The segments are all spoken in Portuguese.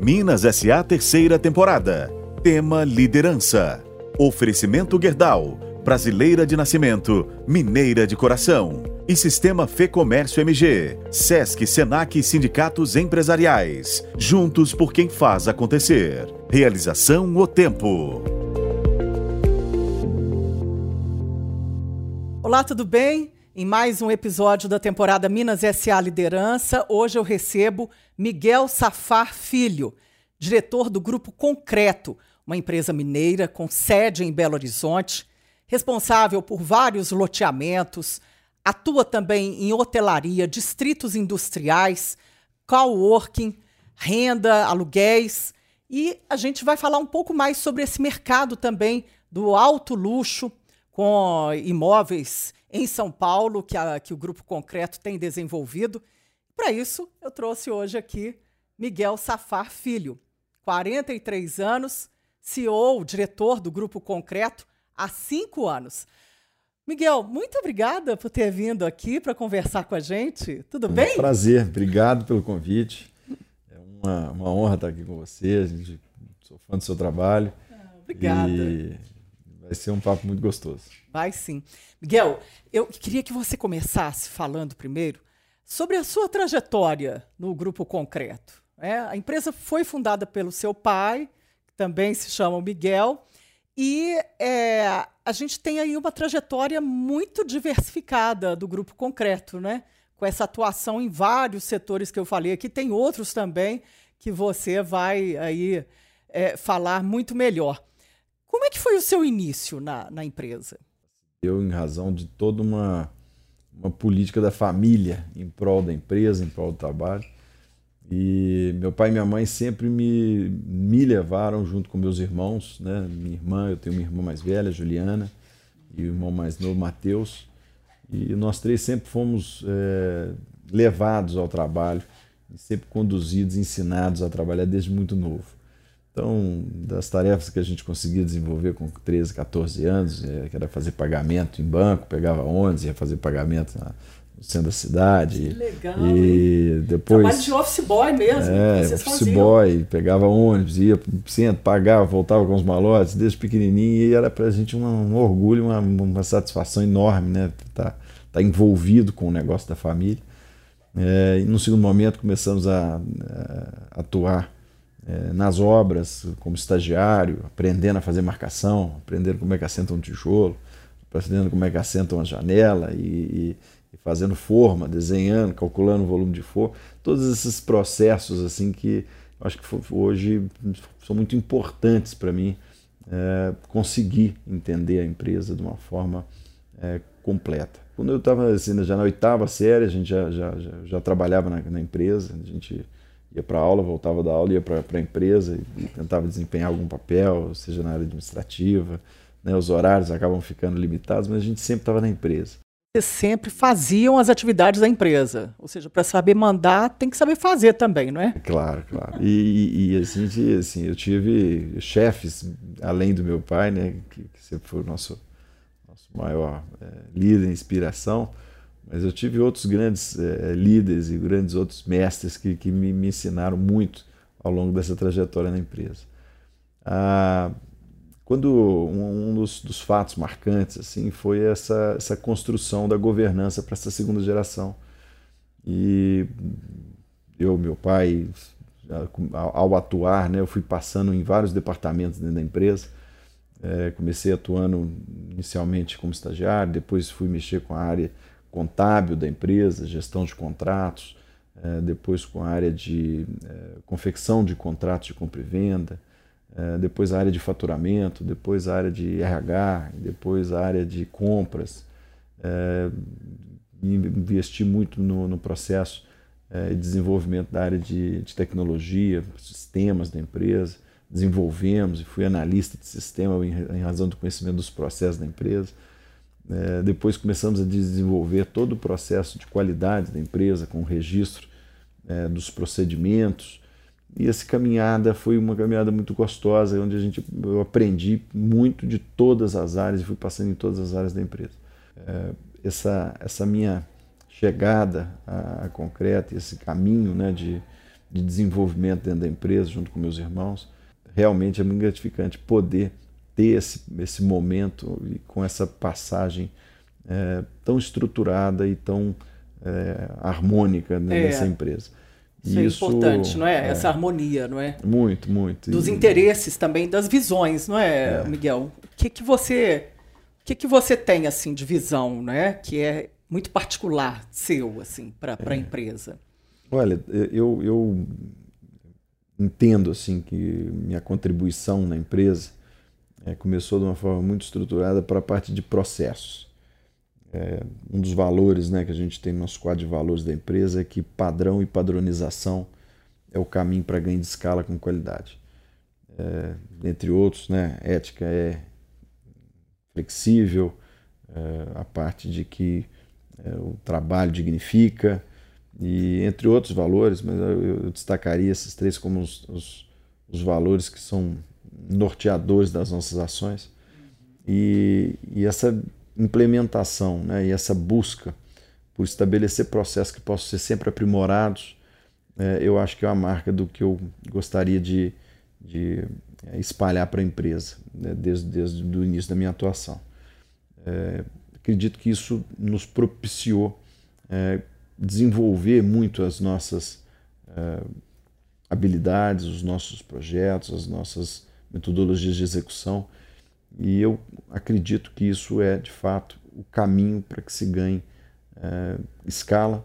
Minas SA terceira temporada. Tema liderança. Oferecimento Gerdau, brasileira de nascimento, mineira de coração. E Sistema Fê Comércio MG, Sesc, Senac e Sindicatos Empresariais. Juntos por quem faz acontecer. Realização O Tempo. Olá, tudo bem? Em mais um episódio da temporada Minas SA Liderança, hoje eu recebo Miguel Safar Filho, diretor do Grupo Concreto, uma empresa mineira com sede em Belo Horizonte, responsável por vários loteamentos, atua também em hotelaria, distritos industriais, coworking, renda, aluguéis. E a gente vai falar um pouco mais sobre esse mercado também do alto luxo, com imóveis em São Paulo, que, a, que o Grupo Concreto tem desenvolvido. Para isso, eu trouxe hoje aqui Miguel Safar Filho, 43 anos, CEO, diretor do Grupo Concreto há cinco anos. Miguel, muito obrigada por ter vindo aqui para conversar com a gente. Tudo é um bem? Prazer, obrigado pelo convite. É uma, uma honra estar aqui com você. A gente, sou fã do seu trabalho. Ah, obrigada. E vai ser um papo muito gostoso. Vai sim. Miguel, eu queria que você começasse falando primeiro sobre a sua trajetória no Grupo Concreto. É, a empresa foi fundada pelo seu pai, que também se chama Miguel, e é, a gente tem aí uma trajetória muito diversificada do Grupo Concreto, né? Com essa atuação em vários setores que eu falei aqui, tem outros também que você vai aí é, falar muito melhor. Como é que foi o seu início na, na empresa? Eu, em razão de toda uma, uma política da família em prol da empresa, em prol do trabalho. E meu pai e minha mãe sempre me, me levaram junto com meus irmãos, né? Minha irmã, eu tenho uma irmã mais velha, Juliana, e o irmão mais novo, Mateus. E nós três sempre fomos é, levados ao trabalho, sempre conduzidos, ensinados a trabalhar desde muito novo. Então, das tarefas que a gente conseguia desenvolver com 13, 14 anos, é, que era fazer pagamento em banco, pegava ônibus, ia fazer pagamento na, no centro da cidade. Que legal. E hein? depois. Trabalho de office boy mesmo. É, office faziam. boy, pegava ônibus, ia pro centro, pagava, voltava com os malotes, desde pequenininho, e era pra gente um, um orgulho, uma, uma satisfação enorme, né? Tá, tá envolvido com o negócio da família. É, e no segundo momento começamos a, a atuar é, nas obras como estagiário, aprendendo a fazer marcação, aprendendo como é que assenta um tijolo, aprendendo como é que assenta uma janela e, e, e fazendo forma, desenhando, calculando o volume de forma, todos esses processos assim que acho que hoje são muito importantes para mim é, conseguir entender a empresa de uma forma é, completa. Quando eu estava assim, já na oitava série, a gente já, já, já, já trabalhava na, na empresa, a gente ia para aula, voltava da aula, ia para a empresa e, e, tentava desempenhar algum papel, seja na área administrativa. Né? Os horários acabam ficando limitados, mas a gente sempre estava na empresa. Vocês sempre faziam as atividades da empresa, ou seja, para saber mandar tem que saber fazer também, não é? Claro, claro. E, e assim, assim, eu tive chefes além do meu pai, né, que, que sempre foi o nosso nosso maior é, líder, inspiração mas eu tive outros grandes é, líderes e grandes outros mestres que, que me, me, ensinaram muito ao longo dessa trajetória na empresa. Ah, quando um, um dos, dos, fatos marcantes assim foi essa, essa construção da governança para essa segunda geração. E eu, meu pai, ao, atuar, né, eu fui passando em vários departamentos dentro da empresa. É, comecei atuando inicialmente como estagiário, depois fui mexer com a área contábil da empresa, gestão de contratos, é, depois com a área de é, confecção de contratos de compra e venda, é, depois a área de faturamento, depois a área de RH, depois a área de compras. investi muito no, no processo de desenvolvimento da área de, de tecnologia, sistemas da empresa, desenvolvemos e fui analista de sistema em, em razão do conhecimento dos processos da empresa. É, depois começamos a desenvolver todo o processo de qualidade da empresa, com o registro é, dos procedimentos. E essa caminhada foi uma caminhada muito gostosa, onde a gente, eu aprendi muito de todas as áreas e fui passando em todas as áreas da empresa. É, essa, essa minha chegada a, a concreto, esse caminho né, de, de desenvolvimento dentro da empresa, junto com meus irmãos. Realmente é muito gratificante poder ter esse, esse momento e com essa passagem é, tão estruturada e tão é, harmônica né, é. nessa empresa. Isso, é Isso é importante, não é? é? Essa harmonia, não é? Muito, muito. Dos e... interesses também, das visões, não é, é. Miguel? O que que você, o que que você tem assim de visão, né? Que é muito particular seu, assim, para a empresa. Olha, eu, eu entendo assim que minha contribuição na empresa é, começou de uma forma muito estruturada para a parte de processos. É, um dos valores né, que a gente tem no nosso quadro de valores da empresa é que padrão e padronização é o caminho para ganho de escala com qualidade. É, entre outros, né, ética é flexível, é, a parte de que é, o trabalho dignifica, e entre outros valores, mas eu, destacaria esses três como os, os, os, valores que são norteadores das nossas ações. E, e essa implementação né, e essa busca por estabelecer processos que possam ser sempre aprimorados, é, eu acho que é uma marca do que eu gostaria de, de é, espalhar para a empresa, né, desde, desde o início da minha atuação. É, acredito que isso nos propiciou é, desenvolver muito as nossas é, habilidades, os nossos projetos, as nossas metodologias de execução e eu acredito que isso é, de fato, o caminho para que se ganhe é, escala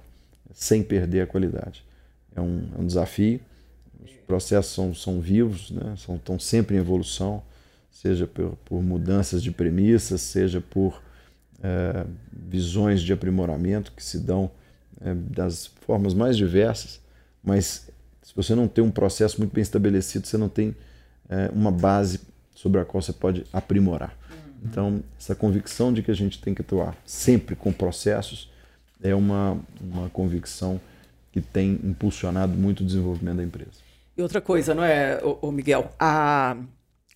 sem perder a qualidade. É um, é um desafio, os processos são, são vivos, né? são, estão sempre em evolução, seja por, por mudanças de premissas, seja por é, visões de aprimoramento que se dão é, das formas mais diversas, mas se você não tem um processo muito bem estabelecido, você não tem é, uma base sobre a qual você pode aprimorar. Então, essa convicção de que a gente tem que atuar sempre com processos é uma, uma convicção que tem impulsionado muito o desenvolvimento da empresa. E outra coisa, não é, o Miguel? A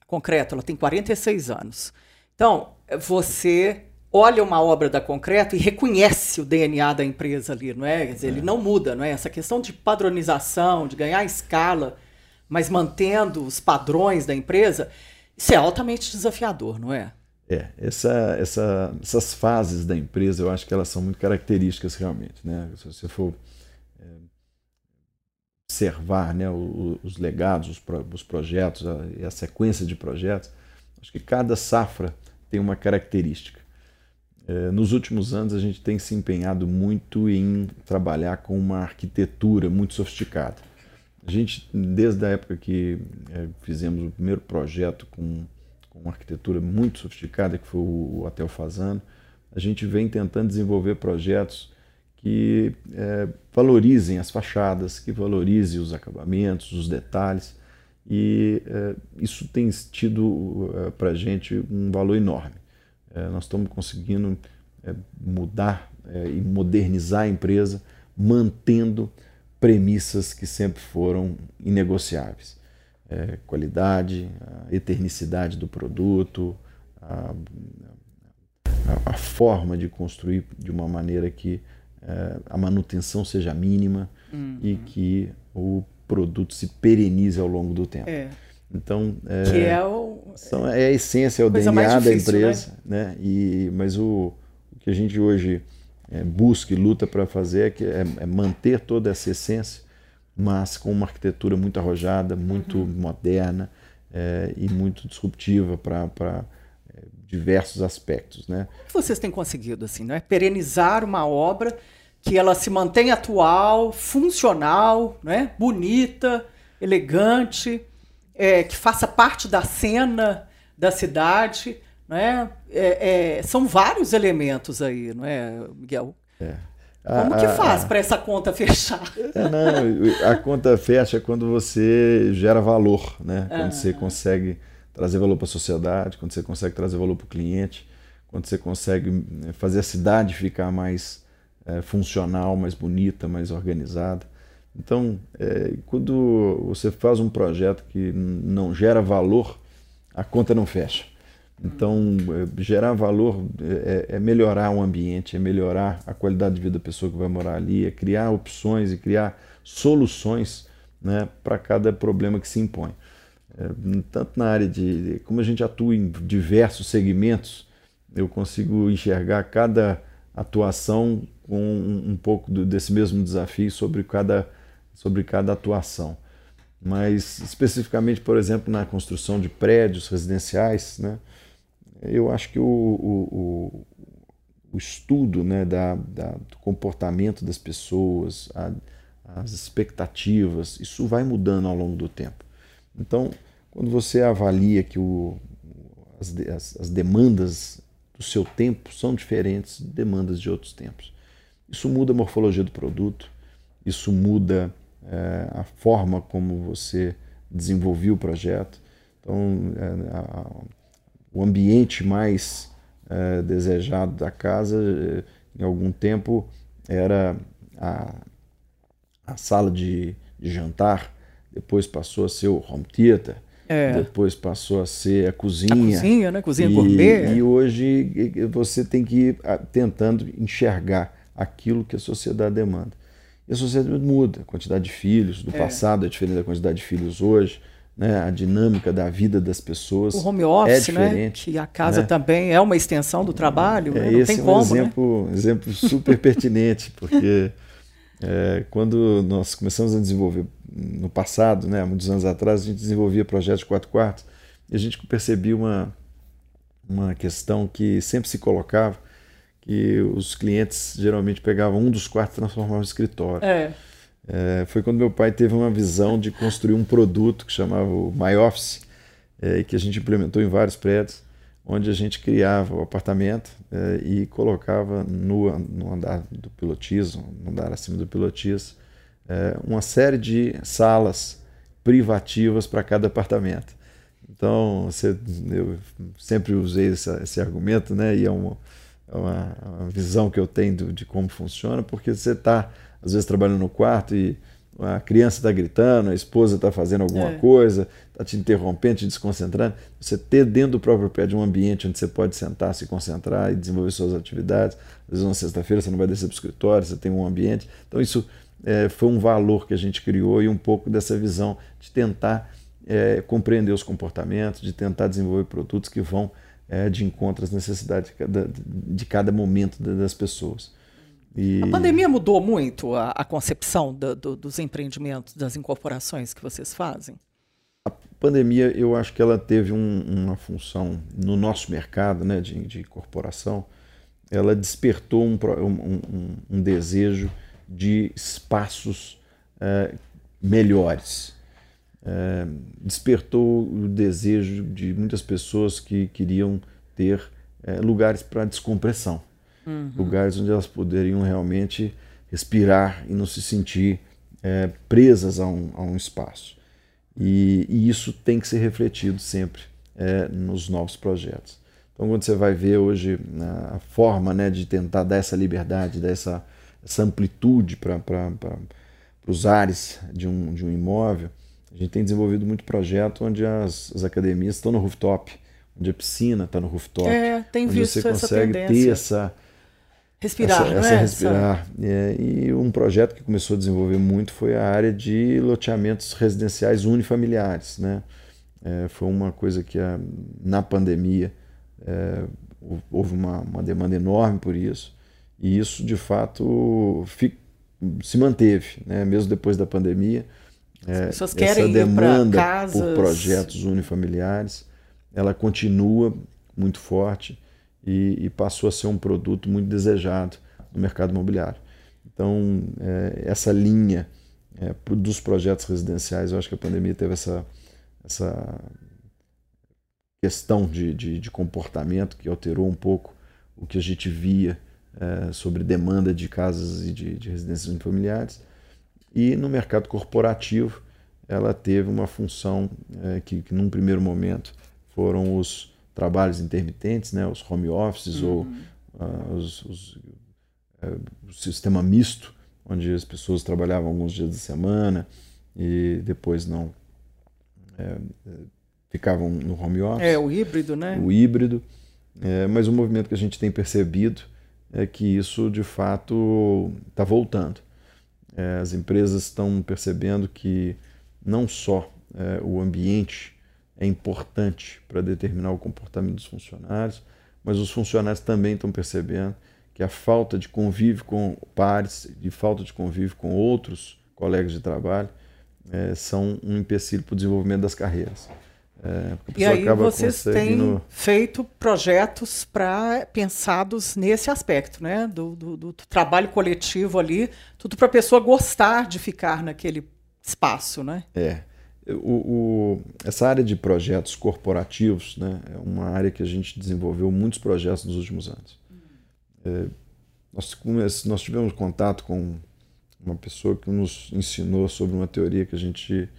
Concreto, ela tem 46 anos. Então, você olha uma obra da Concreto e reconhece o DNA da empresa ali, não é? Quer dizer, é. ele não muda, não é? Essa questão de padronização, de ganhar escala, mas mantendo os padrões da empresa, isso é altamente desafiador, não é? É, essa, essa, essas fases da empresa eu acho que elas são muito características realmente. Né? Se você for é, observar né, os, legados, os, os projetos a, a sequência de projetos, acho que cada safra tem uma característica. É, nos últimos anos a gente tem se empenhado muito em trabalhar com uma arquitetura muito sofisticada. A gente, desde a época que é, fizemos o primeiro projeto com, com uma arquitetura muito sofisticada, que foi o Hotel Fazano, a gente vem tentando desenvolver projetos que é, valorizem as fachadas, que valorizem os acabamentos, os detalhes. E é, isso tem tido é, para a gente um valor enorme. Nós estamos conseguindo mudar e modernizar a empresa, mantendo premissas que sempre foram inegociáveis. É, qualidade, a eternicidade do produto, a, a, a, forma de construir de uma maneira que é, a manutenção seja mínima uhum. e que o produto se perenize ao longo do tempo. É. Então, é, que é, o, são, é a essência, é o DNA difícil, da empresa. Né? né? E, mas o, o que a gente hoje é, busca e luta para fazer é, que, é, é, manter toda essa essência, mas com uma arquitetura muito arrojada, muito uhum. moderna é, e muito disruptiva para é, diversos aspectos. Né? O que vocês têm conseguido assim, não é? perenizar uma obra que ela se mantenha atual, funcional, né? bonita, elegante, é, que faça parte da cena da cidade né? É, é, são vários elementos aí, não é, Miguel? É. Como que faz para essa conta fechar? É, não, a conta fecha quando você gera valor, né? Quando ah. você consegue trazer valor para a sociedade, quando você consegue trazer valor para o cliente, quando você consegue né, fazer a cidade ficar mais é, funcional, mais bonita, mais organizada. Então, é, quando você faz um projeto que não gera valor, a conta não fecha. Então, é, gerar valor é, é, melhorar o ambiente, é melhorar a qualidade de vida da pessoa que vai morar ali, é criar opções e criar soluções né, para cada problema que se impõe. É, tanto na área de. Como a gente atua em diversos segmentos, eu consigo enxergar cada atuação com um, um pouco do, desse mesmo desafio sobre cada, sobre cada atuação. Mas, especificamente, por exemplo, na construção de prédios residenciais, né, eu acho que o, o, o estudo né, da, da, do comportamento das pessoas, a, as expectativas, isso vai mudando ao longo do tempo. Então, quando você avalia que o, as, as, as demandas do seu tempo são diferentes de demandas de outros tempos, isso muda a morfologia do produto, isso muda é, a forma como você desenvolveu o projeto. Então, é, a, o ambiente mais é, desejado da casa, é, em algum tempo, era a, a sala de, de jantar, depois passou a ser o home theater, é. depois passou a ser a cozinha. A cozinha, né? Cozinha e, gourmet. E hoje você tem que ir tentando enxergar aquilo que a sociedade demanda. E a sociedade muda, a quantidade de filhos do é. passado é diferente da quantidade de filhos hoje. Né, a dinâmica da vida das pessoas o home office, é né, diferente. Né, que a casa né? também é uma extensão do trabalho, é, né? não esse tem é um como. Exemplo, né? exemplo super pertinente, porque é, quando nós começamos a desenvolver no passado, né, muitos anos atrás, a gente desenvolvia projetos de quatro quartos e a gente percebia uma, uma questão que sempre se colocava, que os clientes geralmente pegavam um dos quartos e transformavam em escritório. É. É, foi quando meu pai teve uma visão de construir um produto que chamava o My Office, é, que a gente implementou em vários prédios, onde a gente criava o apartamento é, e colocava no, no, andar do pilotismo, no andar acima do pilotismo, é, uma série de salas privativas para cada apartamento. Então, você, eu sempre usei essa, esse argumento, né? E é uma, é uma, uma visão que eu tenho de como funciona, porque você está, às vezes, trabalhando no quarto e a criança está gritando, a esposa está fazendo alguma é. coisa, está te interrompendo, te desconcentrando. Você ter dentro do próprio pé de um ambiente onde você pode sentar, se concentrar e desenvolver suas atividades. Às vezes, uma sexta-feira você não vai descer para o escritório, você tem um ambiente. Então, isso é, foi um valor que a gente criou e um pouco dessa visão de tentar é, compreender os comportamentos, de tentar desenvolver produtos que vão é, de encontro às necessidades de cada, de cada momento das pessoas. E... A pandemia mudou muito a, a concepção do, do, dos empreendimentos, das incorporações que vocês fazem? A pandemia, eu acho que ela teve um, uma função no nosso mercado né, de, de corporação, ela despertou um, um, um desejo de espaços é, melhores. É, despertou o desejo de muitas pessoas que queriam ter é, lugares para descompressão, uhum. lugares onde elas poderiam realmente respirar e não se sentir é, presas a um, a um espaço. E, e, isso tem que ser refletido sempre é, nos novos projetos. Então, quando você vai ver hoje a forma né, de tentar dar essa liberdade, dar essa, essa amplitude para os ares de um, de um imóvel, a gente tem desenvolvido muito projeto onde as, as academias estão no rooftop, onde a piscina está no rooftop. É, tem onde visto você consegue essa ter essa respirar, essa, essa é? respirar. É, e um projeto que começou a desenvolver muito foi a área de loteamentos residenciais unifamiliares, né? É, foi uma coisa que a, na pandemia é, houve uma, uma demanda enorme por isso e isso, de fato, fi, se manteve, né? mesmo depois da pandemia. As é, pessoas querem essa demanda casas... por projetos unifamiliares, ela continua muito forte e, e, passou a ser um produto muito desejado no mercado imobiliário. Então, é, essa linha é, dos projetos residenciais, eu acho que a pandemia teve essa, essa questão de, de, de comportamento que alterou um pouco o que a gente via é, sobre demanda de casas e de, de residências unifamiliares. E no mercado corporativo, ela teve uma função é, que, que, num primeiro momento, foram os trabalhos intermitentes, né, os home offices uhum. ou uh, os, os, uh, o sistema misto, onde as pessoas trabalhavam alguns dias da semana e depois não é, ficavam no home office. É, o híbrido, né? O híbrido. É, mas o movimento que a gente tem percebido é que isso de fato está voltando. É, as empresas estão percebendo que não só é, o ambiente é importante para determinar o comportamento dos funcionários, mas os funcionários também estão percebendo que a falta de convívio com pares, de falta de convívio com outros colegas de trabalho, é, são um empecilho para o desenvolvimento das carreiras. É, e aí vocês têm feito projetos para pensados nesse aspecto, né? Do, do, do trabalho coletivo ali, tudo para a pessoa gostar de ficar naquele espaço, né? É. O, o, essa área de projetos corporativos né, é uma área que a gente desenvolveu muitos projetos nos últimos anos. É, nós, nós tivemos contato com uma pessoa que nos ensinou sobre uma teoria que a gente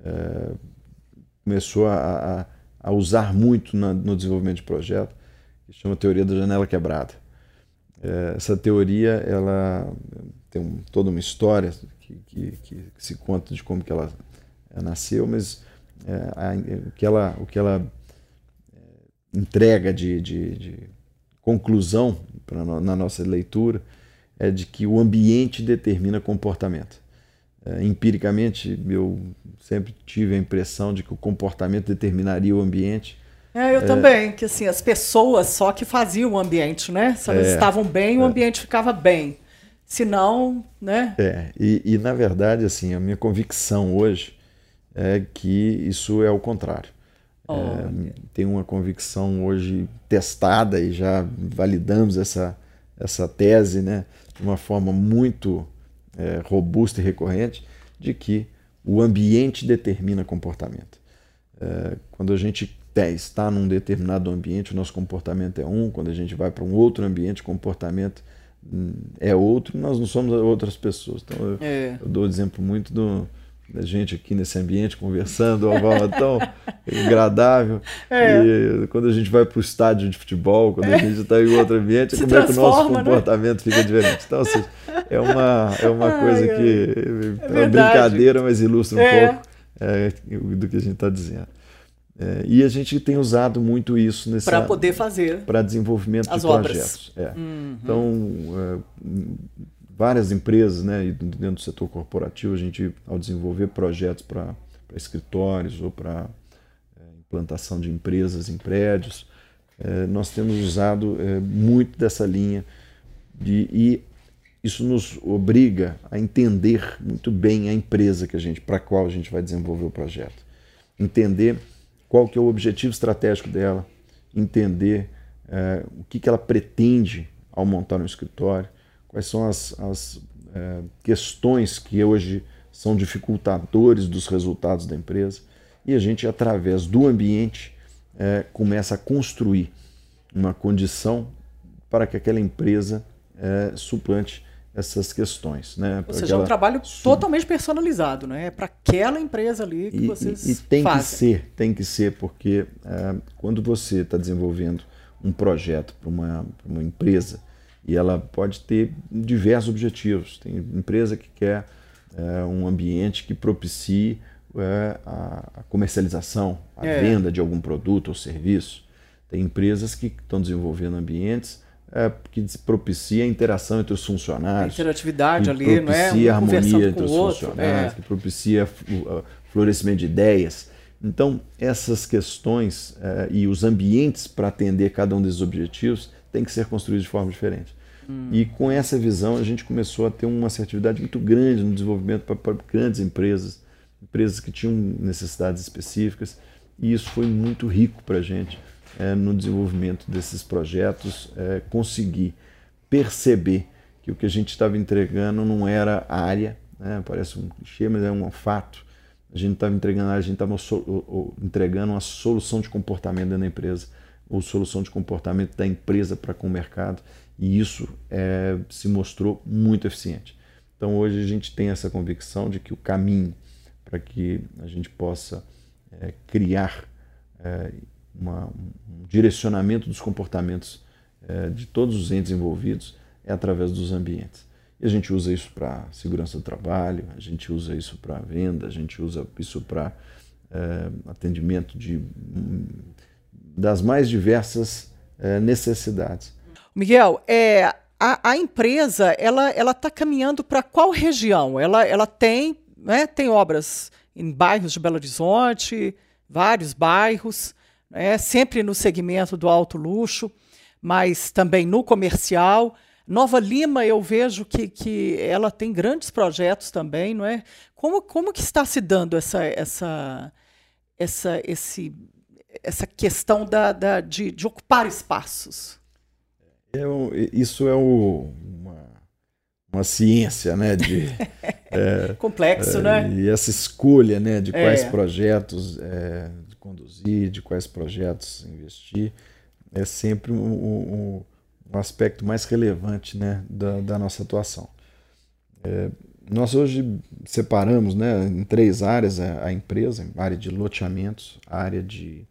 é, começou a, a, usar muito na, no desenvolvimento de projeto, que chama teoria da janela quebrada. É, essa teoria ela tem um, toda uma história que, que, que, se conta de como que ela nasceu, mas é, a, o que ela, o que ela é, entrega de, de, de conclusão pra, na nossa leitura é de que o ambiente determina comportamento. É, empiricamente, eu sempre tive a impressão de que o comportamento determinaria o ambiente. É, eu é, também, que assim, as pessoas só que faziam o ambiente, né? Se elas é, estavam bem, o é. ambiente ficava bem. Se não, né? É, e, e na verdade, assim, a minha convicção hoje é que isso é o contrário. Oh, é, tem uma convicção hoje testada e já validamos essa, essa tese né, de uma forma muito é, robusta e recorrente de que o ambiente determina comportamento. É, quando a gente está num determinado ambiente, o nosso comportamento é um, quando a gente vai para um outro ambiente, o comportamento hum, é outro, nós não somos outras pessoas. Então, eu, é. eu dou exemplo muito do, da gente aqui nesse ambiente conversando, uma forma tão agradável. É. E quando a gente vai para o estádio de futebol, quando é. a gente está em outro ambiente, Se como é que o nosso né? comportamento né? fica diferente. Então, assim, é uma, é uma Ai, coisa que é, é uma brincadeira, mas ilustra um é. pouco é, do que a gente está dizendo. É, e a gente tem usado muito isso para poder fazer para desenvolvimento de projetos. É. Uhum. Então, várias empresas, né, dentro do setor corporativo, a gente, ao desenvolver projetos para escritórios ou para é, implantação de empresas em prédios, é, nós temos usado é, muito dessa linha de, e isso nos obriga a entender muito bem a empresa que a gente, para qual a gente vai desenvolver o projeto, entender qual que é o objetivo estratégico dela, entender é, o que, que ela pretende ao montar um escritório, quais são as, as é, questões que hoje são dificultadores dos resultados da empresa, e a gente, através do ambiente, é, começa a construir uma condição para que aquela empresa é, suplante essas questões. Né? Ou seja, é um trabalho sub... totalmente personalizado, né? é para aquela empresa ali que e, vocês E, e tem fazem. que ser, tem que ser, porque é, quando você está desenvolvendo um projeto para uma, uma empresa, e ela pode ter diversos objetivos. Tem empresa que quer é, um ambiente que propicie é, a, comercialização, a é. venda de algum produto ou serviço. Tem empresas que estão desenvolvendo ambientes é, que propicia a interação entre os funcionários. A interatividade ali, não é? Propicia a harmonia entre os outro, funcionários, é. que propicia o florescimento de ideias. Então, essas questões é, e os ambientes para atender cada um desses objetivos têm que ser construídos de forma diferente. Hum. E com essa visão a gente começou a ter uma assertividade muito grande no desenvolvimento para grandes empresas, empresas que tinham necessidades específicas, e isso foi muito rico para a gente é, no desenvolvimento desses projetos, é, conseguir perceber que o que a gente estava entregando não era área, né, parece um clichê, mas é um fato. A gente estava entregando, a gente estava entregando uma solução de comportamento dentro da empresa, ou solução de comportamento da empresa para com o mercado. E isso é, se mostrou muito eficiente. Então hoje a gente tem essa convicção de que o caminho para que a gente possa é, criar é, uma, um direcionamento dos comportamentos é, de todos os entes envolvidos é através dos ambientes. E a gente usa isso para segurança do trabalho, a gente usa isso para venda, a gente usa isso para é, atendimento de, das mais diversas é, necessidades. Miguel, é, a, a empresa ela ela está caminhando para qual região? Ela, ela tem né, tem obras em bairros de Belo Horizonte, vários bairros, né, sempre no segmento do alto luxo, mas também no comercial. Nova Lima, eu vejo que, que ela tem grandes projetos também, não é? Como, como que está se dando essa, essa, essa, esse, essa questão da, da de, de ocupar espaços? É, isso é o, uma, uma ciência, né? De, é, Complexo, é, né? E essa escolha, né? De quais é. projetos é, conduzir, de quais projetos investir, é sempre um, um, um aspecto mais relevante, né? Da, da nossa atuação. Nós hoje separamos, né? Em três áreas a, a empresa: a área de loteamentos, a área de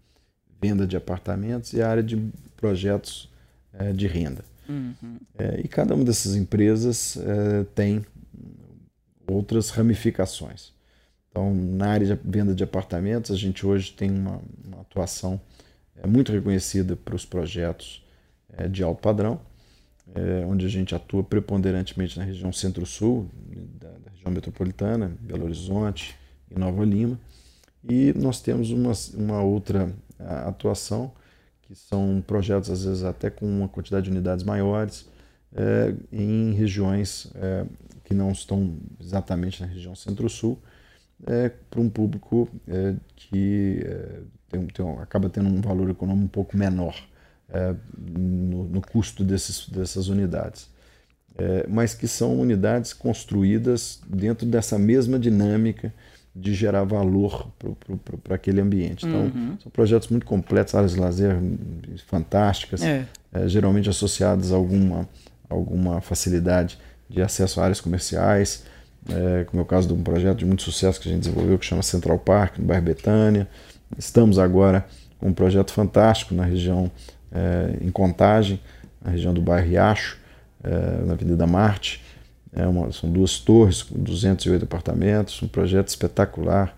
venda de apartamentos e a área de projetos é, de renda. Uhum. É, e cada uma dessas empresas é, tem outras ramificações. Então, na área de venda de apartamentos, a gente hoje tem uma, uma atuação muito reconhecida para os projetos de alto padrão, onde a gente atua preponderantemente na região centro-sul, da, da, região metropolitana, Belo Horizonte e Nova Lima. E nós temos uma, uma outra atuação que são projetos, às vezes, até com uma quantidade de unidades maiores, é, em regiões é, que não estão exatamente na região centro-sul, é, para um público que tem, tem, acaba tendo um valor econômico um pouco menor no, no, custo desses, dessas unidades. mas que são unidades construídas dentro dessa mesma dinâmica de gerar valor para aquele ambiente. Então, uhum. são projetos muito completos, áreas de lazer fantásticas, é. É, geralmente associadas a alguma, alguma facilidade de acesso a áreas comerciais, é, como é o caso de um projeto de muito sucesso que a gente desenvolveu, que chama Central Park, no bairro Betânia. Estamos agora com um projeto fantástico na região, é, em Contagem, na região do bairro Riacho, na Avenida Marte, é uma, são duas torres com 208 apartamentos, um projeto espetacular,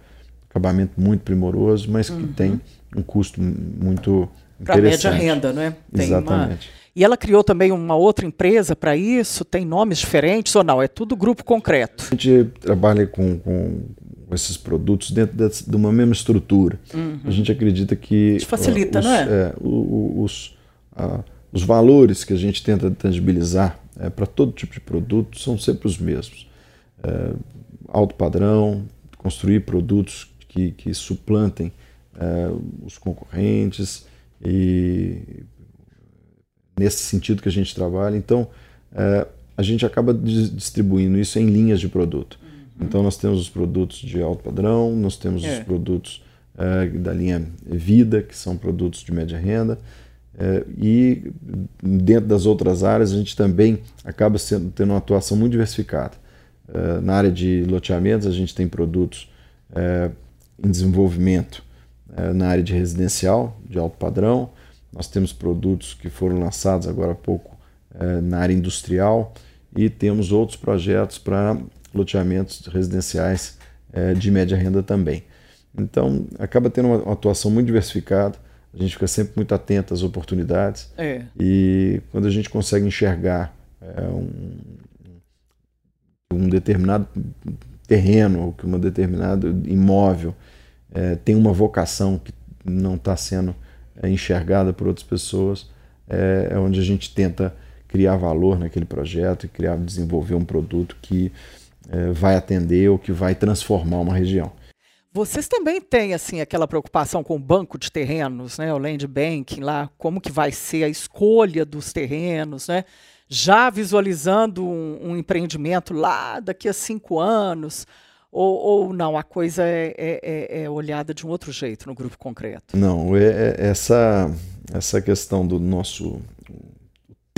acabamento muito primoroso, mas que uhum. tem um custo muito para média renda, não é? Tem Exatamente. Uma... E ela criou também uma outra empresa para isso? Tem nomes diferentes ou não? É tudo grupo concreto? A gente trabalha com, com esses produtos dentro de, uma mesma estrutura. Uhum. A gente acredita que. Isso facilita, os, não é? é os, a, os valores que a gente tenta tangibilizar é, para todo tipo de produto são sempre os mesmos. É, alto padrão, construir produtos que, que suplantem é, os concorrentes e nesse sentido que a gente trabalha. Então, é, a gente acaba distribuindo isso em linhas de produto. Uhum. Então, nós temos os produtos de alto padrão, nós temos os é. produtos é, da linha Vida, que são produtos de média renda, e dentro das outras áreas a gente também acaba sendo, tendo uma atuação muito diversificada. É, na área de loteamentos a gente tem produtos é, em desenvolvimento na área de residencial de alto padrão, nós temos produtos que foram lançados agora há pouco na área industrial e temos outros projetos para loteamentos residenciais de média renda também. Então acaba tendo uma atuação muito diversificada a gente fica sempre muito atento às oportunidades. É. E quando a gente consegue enxergar é, um, um determinado terreno, ou que um determinado imóvel é, tem uma vocação que não está sendo é, enxergada por outras pessoas, é, é, onde a gente tenta criar valor naquele projeto e criar, desenvolver um produto que é, vai atender ou que vai transformar uma região. Vocês também têm assim aquela preocupação com o banco de terrenos, né, o land banking lá, como que vai ser a escolha dos terrenos, né? Já visualizando um, um empreendimento lá daqui a cinco anos, ou, ou não, a coisa é, é, é, é, olhada de um outro jeito no grupo concreto? Não, é, é essa, essa questão do nosso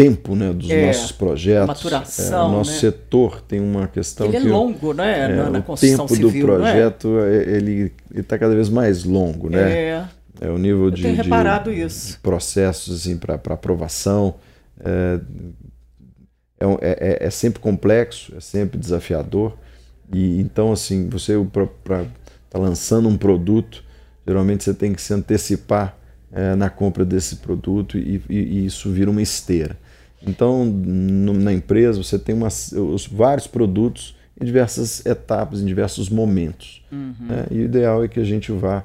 tempo né, dos é, nossos projetos. Maturação. É, o nosso né? setor tem uma questão ele é que. é longo, né? É, na, na o tempo civil, do projeto é? ele está cada vez mais longo, né? É. É o nível Eu de, tenho reparado de, isso. de processos assim, para aprovação. É, é, sempre complexo, é sempre desafiador. E então, assim, você para tá lançando um produto, geralmente você tem que se antecipar é, na compra desse produto e, e, e, isso vira uma esteira. Então, no, na empresa, você tem umas, os, vários produtos em diversas etapas, em diversos momentos. Uhum. Né? E o ideal é que a gente vá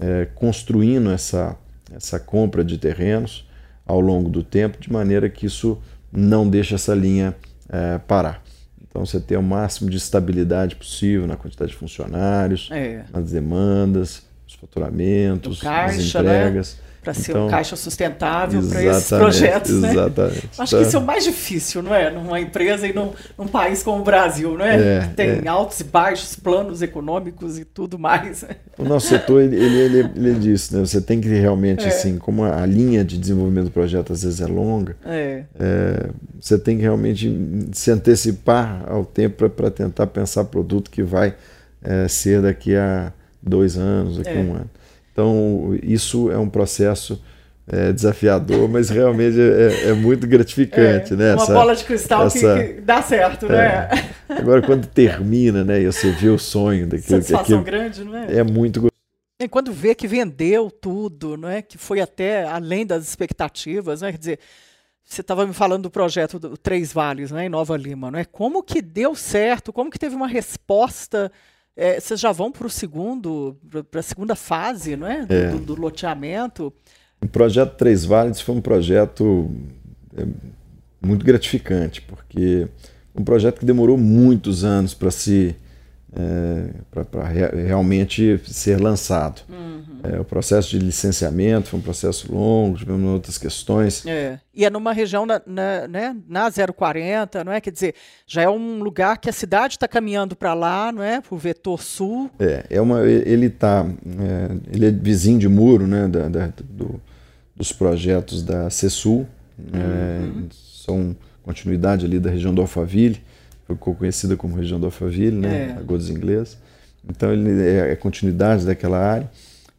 é, construindo essa, essa compra de terrenos ao longo do tempo, de maneira que isso não deixe essa linha é, parar. Então você tem o máximo de estabilidade possível na quantidade de funcionários, é. nas demandas, os faturamentos, caixa, as né? entregas. Né? Para ser então, um caixa sustentável para esses projetos, né? Exatamente. Acho que isso é o mais difícil, não é? Numa empresa e num, num país como o Brasil, não é? é Tem é. altos e baixos, planos econômicos e tudo mais. O nosso setor, ele, ele, ele, ele diz, né? Você tem que realmente, é. assim, como a linha de desenvolvimento do projeto às vezes é longa, é. é você tem que realmente se antecipar ao tempo para tentar pensar produto que vai é, ser daqui a dois anos, daqui a um ano. Então, isso é um processo é, desafiador, mas realmente é, é muito gratificante. É, né? Uma essa, bola de cristal essa, que, que, dá certo, né? É. Agora, quando termina, né, e você vê o sonho daquilo. Satisfação grande, não é? É muito gostoso. E quando vê que vendeu tudo, não é? que foi até além das expectativas, né? quer dizer, você estava me falando do projeto do Três Vales, né, em Nova Lima, não é? Como que deu certo? Como que teve uma resposta é, vocês já vão para o segundo, para a segunda fase, não é? Do, é. do, do, loteamento. O projeto Três Vales foi um projeto é, muito gratificante, porque um projeto que demorou muitos anos para se é, para re realmente ser lançado. Uhum. É, o processo de licenciamento foi um processo longo, tivemos outras questões. É. E é numa região na, na, né, na 040, não é? Quer dizer, já é um lugar que a cidade está caminhando para lá, não é? Para o vetor sul. É, é uma, ele está, é, ele é vizinho de muro, né, da, da do, dos projetos da CESUL, né, uhum. são continuidade ali da região do Alphaville ficou conhecida como região do Alphaville, né? É. Agudos Inglês. Então ele é, é continuidade daquela área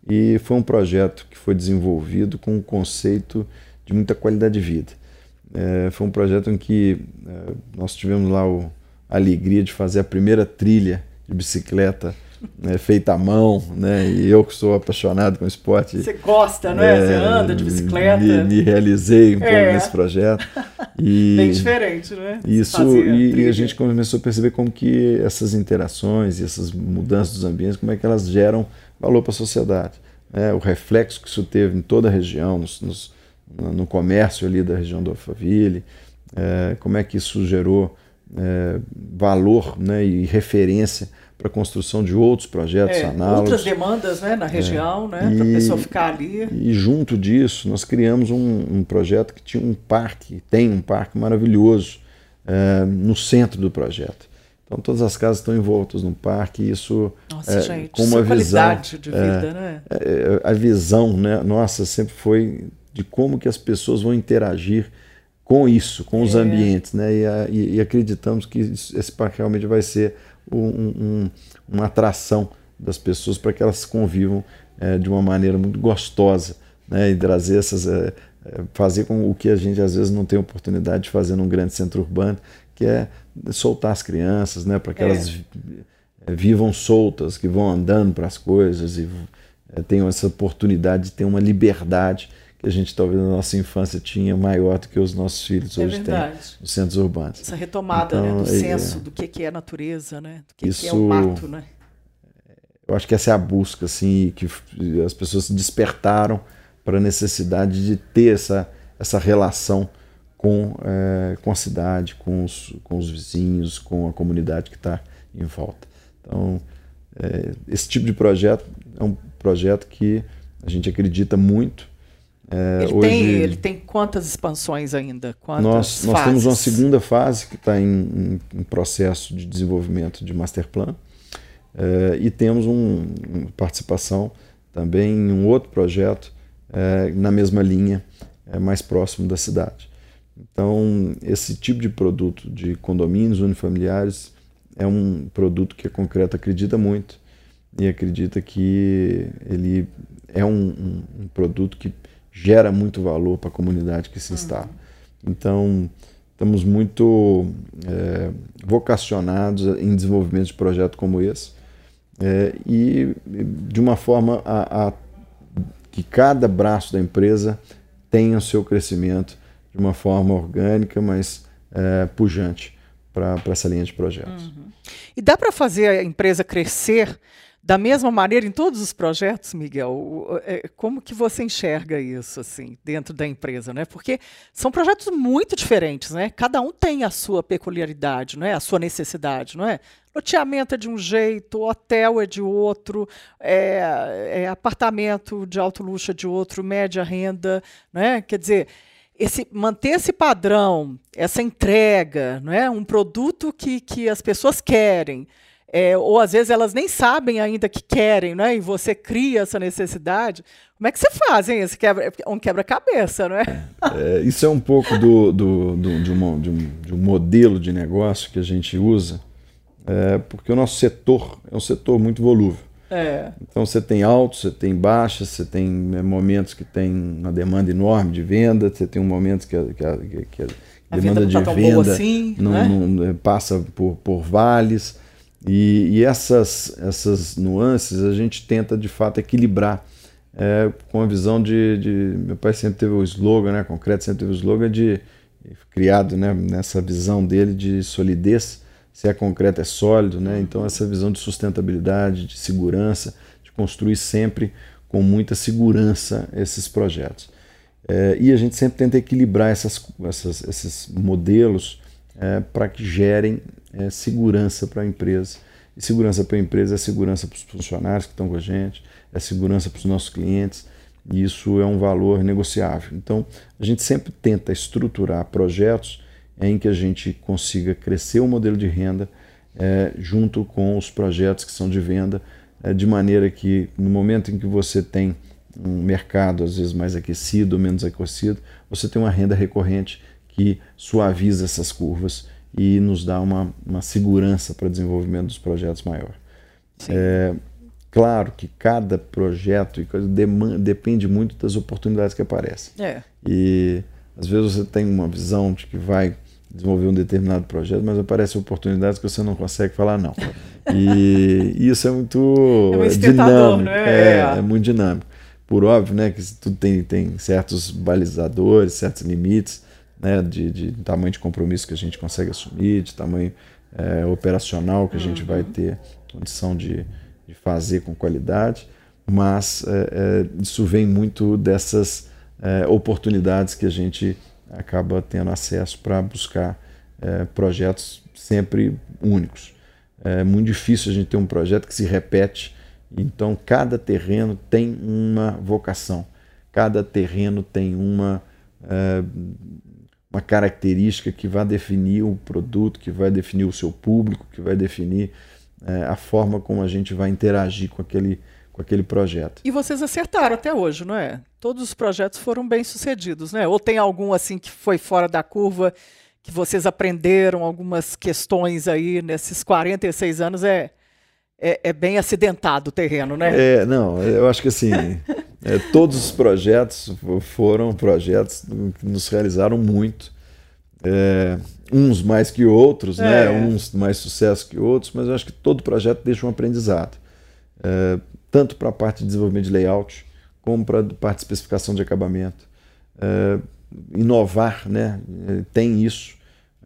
e foi um projeto que foi desenvolvido com um conceito de muita qualidade de vida. É, foi um projeto em que é, nós tivemos lá o, a alegria de fazer a primeira trilha de bicicleta né, feita à mão, né? E eu que sou apaixonado com esporte. Você gosta, não é? é? Você anda de bicicleta. Me, me realizei um é. pouco nesse projeto. E Bem diferente, né? Isso, e, e, a gente começou a perceber como que essas interações e essas mudanças dos ambientes, como é que elas geram valor para a sociedade. Né? O reflexo que isso teve em toda a região, nos, nos, no comércio ali da região do Alphaville, é, como é que isso gerou é, valor né, e referência para a construção de outros projetos é, análogos. Outras demandas né, na é. região, é. né, para a pessoa ficar ali. E junto disso, nós criamos um, um, projeto que tinha um parque, tem um parque maravilhoso é, no centro do projeto. Então todas as casas estão envoltas no parque e isso nossa, é, gente, com uma visão de vida, é, né? É, a visão, né, nossa, sempre foi de como que as pessoas vão interagir com isso, com os ambientes, né? E, e, e acreditamos que esse parque realmente vai ser um, um, uma atração das pessoas para que elas convivam é, de uma maneira muito gostosa né, e trazer essas é, é, fazer com o que a gente às vezes não tem oportunidade de fazer num grande centro urbano que é soltar as crianças né para que elas é. vivam soltas que vão andando para as coisas e é, tenham essa oportunidade de ter uma liberdade que a gente talvez na nossa infância tinha maior do que os nossos filhos é hoje têm nos centros urbanos. Essa retomada então, né, do é, senso é, do que é natureza, né? do que, isso, que é o mato. Né? Eu acho que essa é a busca, assim, que as pessoas se despertaram para a necessidade de ter essa, essa relação com, é, com a cidade, com os, com os vizinhos, com a comunidade que está em volta. Então, é, esse tipo de projeto é um projeto que a gente acredita muito é, ele, hoje, tem, ele tem quantas expansões ainda? Quantas nós, nós temos uma segunda fase que está em, em, processo de desenvolvimento de master plan é, e temos um, uma participação também em um outro projeto é, na mesma linha, é, mais próximo da cidade. Então, esse tipo de produto de condomínios unifamiliares é um produto que a Concreto acredita muito e acredita que ele é um, um, um produto que gera muito valor para a comunidade que se instala. Então, estamos muito é, vocacionados em desenvolvimento de projetos como esse é, e de uma forma a, a, que cada braço da empresa tenha o seu crescimento de uma forma orgânica, mas é, pujante, para essa linha de projetos. Uhum. E dá para fazer a empresa crescer da mesma maneira em todos os projetos, Miguel? É, como que você enxerga isso assim dentro da empresa, né? Porque são projetos muito diferentes, né? Cada um tem a sua peculiaridade, não é? A sua necessidade, não é? Loteamento é de um jeito, hotel é de outro, é, é apartamento de alto luxo é de outro, média renda, né? Quer dizer, esse, manter esse padrão, essa entrega, não é? Um produto que, que as pessoas querem é, ou às vezes elas nem sabem ainda que querem, né? E você cria essa necessidade. Como é que você faz, hein? Esse quebra, é um quebra-cabeça, não é? é? Isso é um pouco do, do, do de, um, de, um, de, um, modelo de negócio que a gente usa, é, porque o nosso setor é um setor muito volúvel. É. Então você tem altos, você tem baixas, você tem é, momentos que tem uma demanda enorme de venda, você tem um momento que a, que a, que a demanda venda de venda assim, não, né? não, passa por, por vales. E, e, essas, essas nuances a gente tenta de fato equilibrar é, com a visão de, de, Meu pai sempre teve o slogan, né? Concreto sempre teve o slogan de. criado né, nessa visão dele de solidez. Se é concreto, é sólido, né? Então, essa visão de sustentabilidade, de segurança, de construir sempre com muita segurança esses projetos. É, e a gente sempre tenta equilibrar essas, essas esses modelos é, para que gerem é segurança para a empresa. E segurança para a empresa é segurança para os funcionários que estão com a gente, é segurança para os nossos clientes, e isso é um valor negociável. Então, a gente sempre tenta estruturar projetos em que a gente consiga crescer o modelo de renda é, junto com os projetos que são de venda, é, de maneira que no momento em que você tem um mercado às vezes mais aquecido ou menos aquecido, você tem uma renda recorrente que suaviza essas curvas e nos dá uma, uma segurança para o desenvolvimento dos projetos maior. É, claro que cada projeto e coisa demanda, depende muito das oportunidades que aparecem. É. E às vezes você tem uma visão de que vai desenvolver um determinado projeto, mas aparecem oportunidades que você não consegue falar não. E isso é muito é dinâmico. Né? É, é, é muito dinâmico. Por óbvio, né, que tudo tem, tem certos balizadores, certos limites né, de, de tamanho de compromisso que a gente consegue assumir, de tamanho é, operacional que a gente vai uhum. ter condição de, de fazer com qualidade, mas é, é, isso vem muito dessas oportunidades que a gente acaba tendo acesso para buscar projetos sempre únicos. É muito difícil a gente ter um projeto que se repete, então cada terreno tem uma vocação, cada terreno tem uma uma característica que vai definir o produto, que vai definir o seu público, que vai definir é, a forma como a gente vai interagir com aquele, com aquele projeto. E vocês acertaram até hoje, não é? Todos os projetos foram bem sucedidos, né? Ou tem algum assim que foi fora da curva, que vocês aprenderam algumas questões aí nesses 46 anos? É, é, é bem acidentado o terreno, né? É, não, eu acho que assim. É, todos os projetos foram projetos que nos realizaram muito. É, uns mais que outros, né? é. uns mais sucesso que outros, mas eu acho que todo projeto deixa um aprendizado. É, tanto para a parte de desenvolvimento de layout, como para a parte de especificação de acabamento. É, inovar né? Tem isso.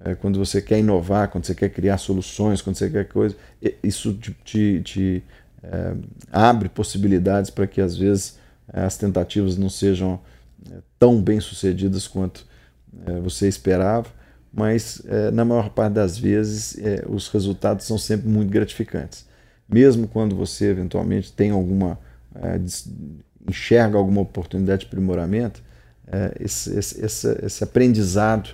É, quando você quer inovar, quando você quer criar soluções, quando você quer coisa, isso te, te, te abre possibilidades para que às vezes as tentativas não sejam é, tão bem sucedidas quanto é, você esperava, mas é, na maior parte das vezes os resultados são sempre muito gratificantes. Mesmo quando você eventualmente tem alguma enxerga alguma oportunidade de aprimoramento, esse, esse, esse aprendizado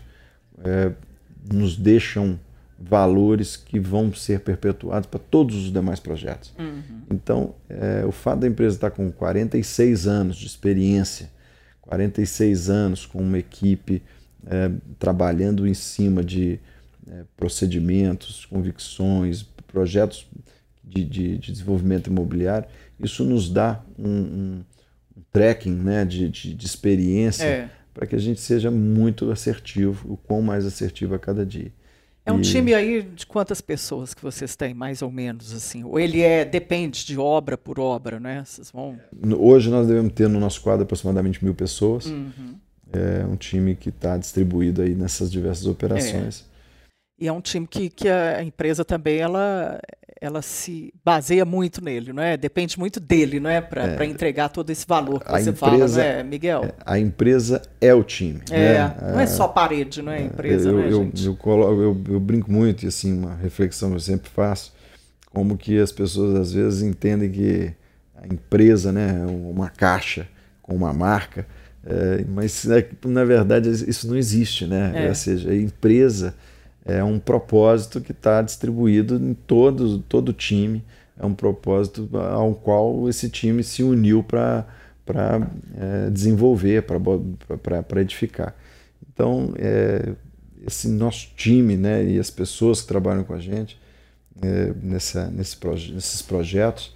nos deixam valores que vão ser perpetuados para todos os demais projetos. Uhum. Então, é, o fato da empresa estar com 46 anos de experiência, 46 anos com uma equipe é, trabalhando em cima de é, procedimentos, convicções, projetos de, de, de, desenvolvimento imobiliário, isso nos dá um, um, um tracking né, de, de, de experiência é. Para que a gente seja muito assertivo, o quão mais assertivo a cada dia. É um e... time aí de quantas pessoas que vocês têm, mais ou menos, assim? Ou ele é depende de obra por obra, né? Vocês vão... Hoje nós devemos ter no nosso quadro aproximadamente mil pessoas. Uhum. É um time que está distribuído aí nessas diversas operações. É. E é um time que, que a empresa também ela, ela se baseia muito nele, não é? Depende muito dele, não é? Para é, entregar todo esse valor que você empresa, fala, não é, Miguel? É, a empresa é o time. É, né? não é só parede, não é? A empresa, eu, né, eu, gente? Eu, eu, eu, eu brinco muito, e assim, uma reflexão que eu sempre faço, como que as pessoas às vezes entendem que a empresa, né, é uma caixa com uma marca, é, mas é, na verdade isso não existe, né? É. Ou seja, a empresa é um propósito que está distribuído em todo, todo o time, é um propósito ao qual esse time se uniu para é, desenvolver, para edificar. Então, é, esse nosso time né, e as pessoas que trabalham com a gente é, nessa, nesse proje nesses projetos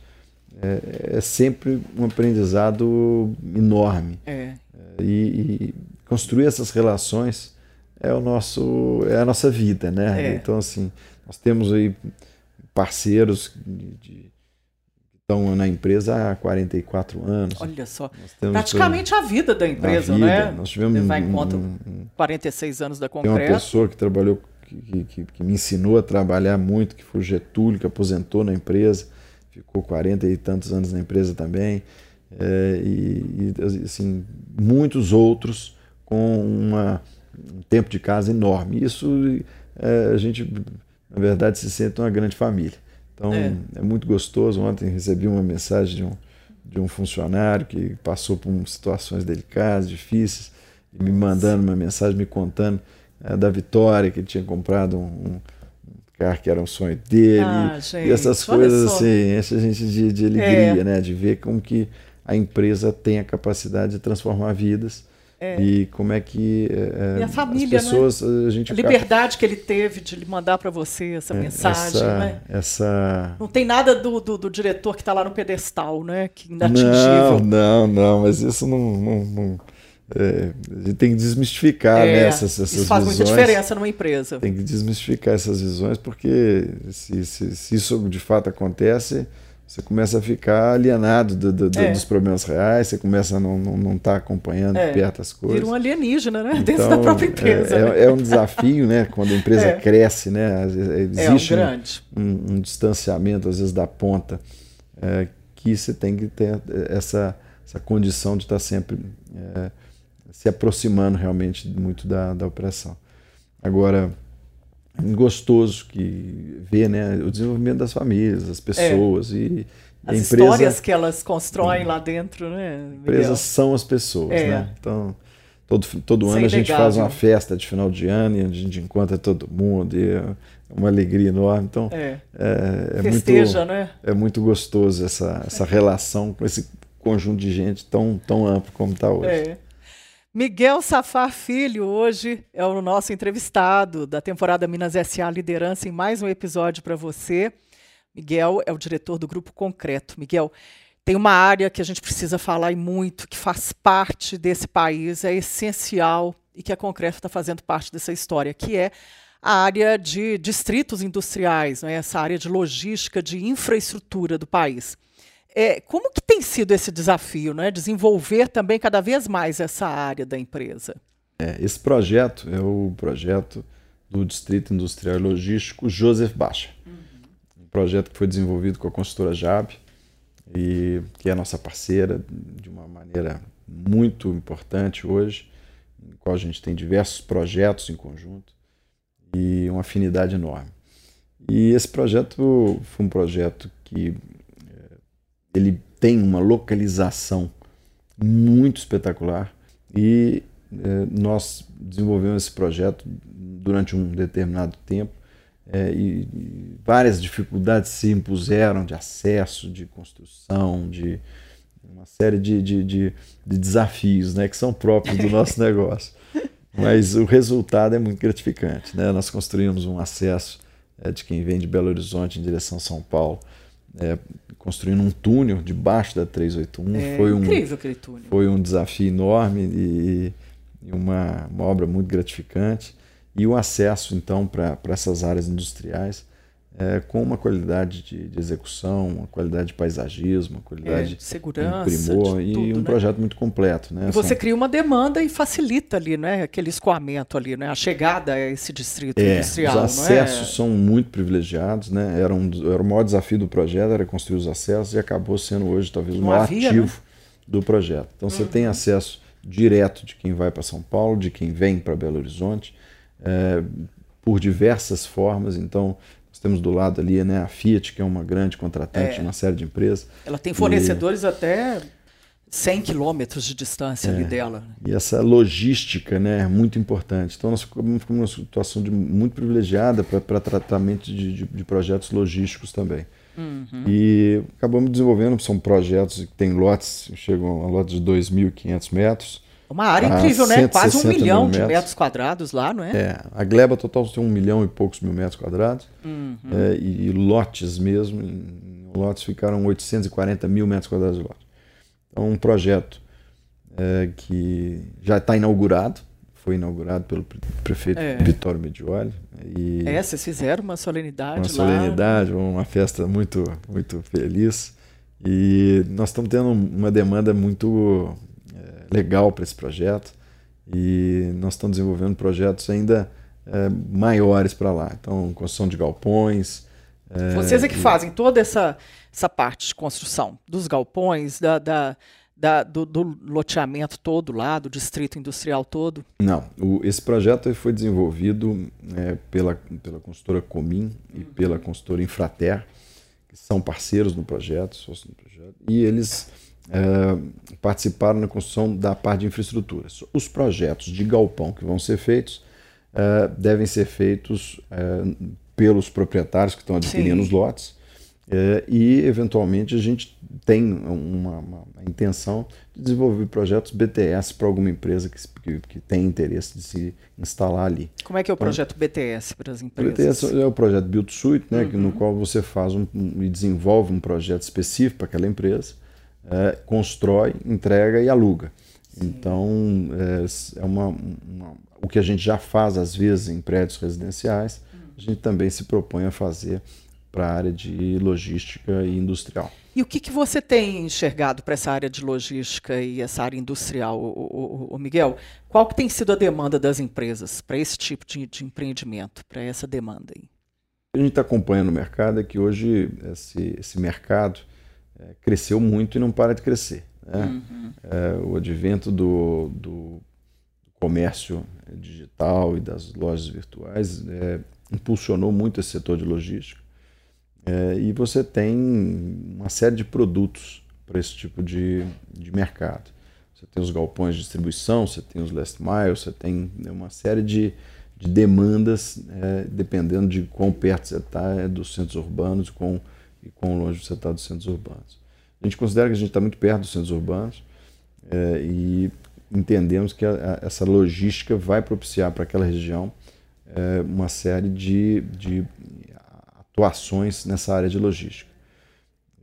é, é, sempre um aprendizado enorme. É. E, e, construir essas relações é o nosso é a nossa vida, né? É. Então assim nós temos aí parceiros que estão na empresa há 44 anos. Olha só, praticamente a vida da empresa, vida. né? Nós tivemos Levar em conta um, 46 anos da concreto. Tem uma pessoa que trabalhou que, que, que, me ensinou a trabalhar muito, que foi o Getúlio, que aposentou na empresa, ficou 40 e tantos anos na empresa também, é, e, e, assim, muitos outros com uma, um tempo de casa enorme. Isso é, a gente, na verdade, se sente uma grande família. Então é. é muito gostoso. Ontem recebi uma mensagem de um, de um funcionário que passou por situações delicadas, difíceis, e me mandando uma mensagem, me contando é, da Vitória, que ele tinha comprado um, um, carro que era um sonho dele. Ah, gente, e essas coisas assim, enche a gente de, de alegria, é. né? De ver como que a empresa tem a capacidade de transformar vidas. É. E como é que é, e a família, as pessoas. Né? A, gente a liberdade que ele teve de lhe mandar para você essa é, mensagem. Essa, né? essa... Não tem nada do, do, do diretor que está lá no pedestal, né? Que inatingível. Não, não, não, mas isso não, não, não é, a gente tem que desmistificar é, né, essas, essas isso faz visões. muita diferença numa empresa. Tem que desmistificar essas visões, porque se, se, se isso de fato acontece, você começa a ficar alienado do, do, é. dos problemas reais, você começa a não estar não, não tá acompanhando é. perto as coisas. Vira um alienígena, né? Então, Dentro da própria empresa. É, né? é, um desafio, né? Quando a empresa é. cresce, né? Existe um, um, um, distanciamento, às vezes, da ponta, é, que você tem que ter essa, essa condição de estar sempre se aproximando realmente muito da, da operação. Agora, gostoso que ver né, o desenvolvimento das famílias, das pessoas é. e as empresa, histórias que elas constroem lá dentro, né? Empresas são as pessoas, é. né? Então todo, todo ano a gente faz uma festa de final de ano e a gente encontra todo mundo e é uma alegria enorme. Então é, é, é Festeja, muito, né? é muito gostoso essa, essa relação com esse conjunto de gente tão, tão amplo como está hoje. Miguel Safar Filho, hoje é o nosso entrevistado da temporada Minas SA Liderança em mais um episódio para você. Miguel é o diretor do Grupo Concreto. Miguel, tem uma área que a gente precisa falar e muito, que faz parte desse país, é essencial e que a Concreto está fazendo parte dessa história, que é a área de distritos industriais, né? essa área de logística, de infraestrutura do país. É, como que tem sido esse desafio, né? desenvolver também cada vez mais essa área da empresa? É, esse projeto é o projeto do Distrito Industrial e Logístico Joseph Baixa. Uhum. Um projeto que foi desenvolvido com a consultora JAB, e que é a nossa parceira de uma maneira muito importante hoje, em qual a gente tem diversos projetos em conjunto e uma afinidade enorme. E esse projeto foi um projeto que ele tem uma localização muito espetacular e é, nós desenvolvemos esse projeto durante um determinado tempo é, e, e, várias dificuldades se impuseram de acesso, de construção, de uma série de, de, de, de desafios né, que são próprios do nosso negócio. Mas o resultado é muito gratificante. Né? Nós construímos um acesso é, de quem vem de Belo Horizonte em direção a São Paulo é, construindo um túnel debaixo da 381. É foi um, incrível aquele túnel. Foi um desafio enorme e, e uma, uma, obra muito gratificante. E o acesso, então, para essas áreas industriais é, com uma qualidade de, de, execução, uma qualidade de paisagismo, uma qualidade é, de segurança, de primor de e tudo, um né? projeto muito completo. Né? E você São... cria uma demanda e facilita ali, né? Aquele escoamento ali, né? A chegada a esse distrito é, industrial. Os acessos são muito privilegiados, né? Era, um, era o maior desafio do projeto, era construir os acessos e acabou sendo hoje talvez o maior havia, ativo né? do projeto. Então uhum. você tem acesso direto de quem vai para São Paulo, de quem vem para Belo Horizonte, é, por diversas formas. Então temos do lado ali né, a Fiat, que é uma grande contratante é. de uma série de empresas. Ela tem fornecedores e... até 100 quilômetros de distância é. ali dela. E essa logística né, é muito importante. Então, nós ficamos numa situação de, muito privilegiada para tratamento de, de, de, projetos logísticos também. Uhum. E acabamos desenvolvendo, são projetos que têm lotes, chegam a lotes de 2.500 metros, uma área incrível, né? Quase um milhão de metros quadrados lá, não é? É, a gleba total tem um milhão e poucos mil metros quadrados. Uhum. É, e, e, lotes mesmo, em, lotes ficaram 840 mil metros quadrados de lote. Então, um projeto é, que já está inaugurado, foi inaugurado pelo prefeito é. Vitório Medioli. E é, vocês fizeram uma solenidade uma lá. solenidade, uma festa muito, muito feliz. E nós estamos tendo uma demanda muito legal para esse projeto e nós estamos desenvolvendo projetos ainda é, maiores para lá. Então, construção de galpões. É, Vocês é que e... fazem toda essa, essa parte de construção dos galpões, da, da, da do, do, loteamento todo lá, do distrito industrial todo? Não, o, esse projeto foi desenvolvido é, pela, pela consultora Comin e uhum. pela consultora Infrater, que são parceiros no projeto, no projeto e eles é, participaram na construção da parte de infraestrutura. Os projetos de galpão que vão ser feitos é, devem ser feitos é, pelos proprietários que estão adquirindo Sim. os lotes. É, e, eventualmente, a gente tem uma, uma, uma, intenção de desenvolver projetos BTS para alguma empresa que, que, que, tem interesse de se instalar ali. Como é que é o então, projeto BTS para as empresas? BTS é o projeto Build Suite, né, uhum. no qual você faz um, um, e desenvolve um projeto específico para aquela empresa é, constrói, entrega e aluga. Sim. Então, é, é uma, uma, o que a gente já faz às vezes em prédios residenciais, a gente também se propõe a fazer para a área de logística e industrial. E o que, que você tem enxergado para essa área de logística e essa área industrial, o, o, o Miguel? Qual que tem sido a demanda das empresas para esse tipo de, de empreendimento, para essa demanda aí? A gente está acompanhando o mercado é que hoje esse, esse mercado é, cresceu muito e não para de crescer. Né? Uhum. É, o advento do, do, comércio digital e das lojas virtuais é, impulsionou muito esse setor de logística. É, e você tem uma série de produtos para esse tipo de, de mercado. Você tem os galpões de distribuição, você tem os last mile, você tem né, uma série de, de demandas, é, dependendo de quão perto você está é, dos centros urbanos, com e quão longe você está dos centros urbanos. A gente considera que a gente está muito perto dos centros urbanos é, e entendemos que a, a, essa logística vai propiciar para aquela região é, uma série de, de, atuações nessa área de logística.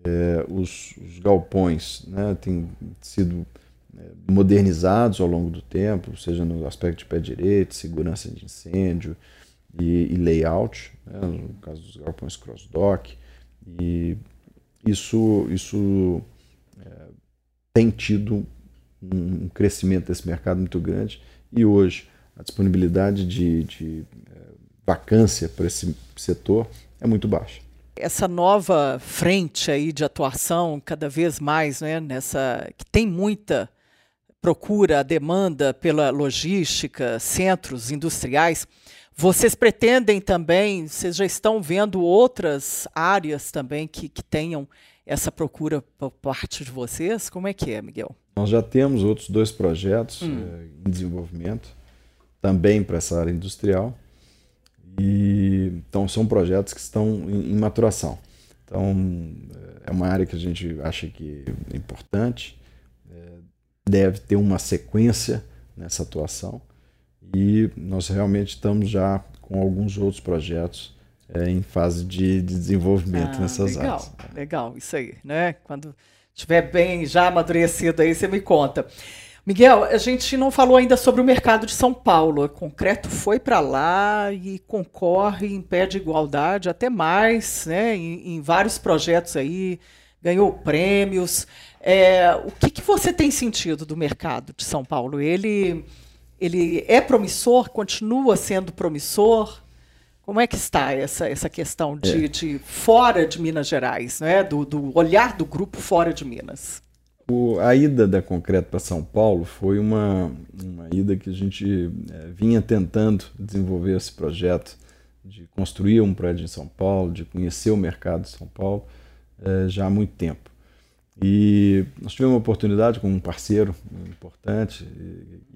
É, os, os, galpões né, têm sido é, modernizados ao longo do tempo, seja no aspecto de pé direito, segurança de incêndio e, e layout, né, no caso dos galpões cross-dock, e isso, isso é, tem tido um crescimento desse mercado muito grande e hoje a disponibilidade de, de é, vacância para esse setor é muito baixa. Essa nova frente aí de atuação, cada vez mais, né, nessa que tem muita procura, demanda pela logística, centros industriais, vocês pretendem também, vocês já estão vendo outras áreas também que, que tenham essa procura por parte de vocês? Como é que é, Miguel? Nós já temos outros dois projetos hum. é, em desenvolvimento, também para essa área industrial. E, então, são projetos que estão em, em maturação. Então, é uma área que a gente acha que é importante, é, deve ter uma sequência nessa atuação e nós realmente estamos já com alguns outros projetos é, em fase de, de desenvolvimento ah, nessas legal, áreas. Legal, isso aí, né? Quando estiver bem já amadurecido aí, você me conta. Miguel, a gente não falou ainda sobre o mercado de São Paulo. O concreto foi para lá e concorre em pé de igualdade, até mais, né? Em, em vários projetos aí, ganhou prêmios. É, o que, que você tem sentido do mercado de São Paulo? Ele, ele é promissor, continua sendo promissor? Como é que está essa, essa questão de, é. de fora de Minas Gerais, né? do, do olhar do grupo fora de Minas? O, a ida da Concreto para São Paulo foi uma, uma ida que a gente é, vinha tentando desenvolver esse projeto de construir um prédio em São Paulo, de conhecer o mercado de São Paulo é, já há muito tempo. E nós tivemos uma oportunidade com um parceiro importante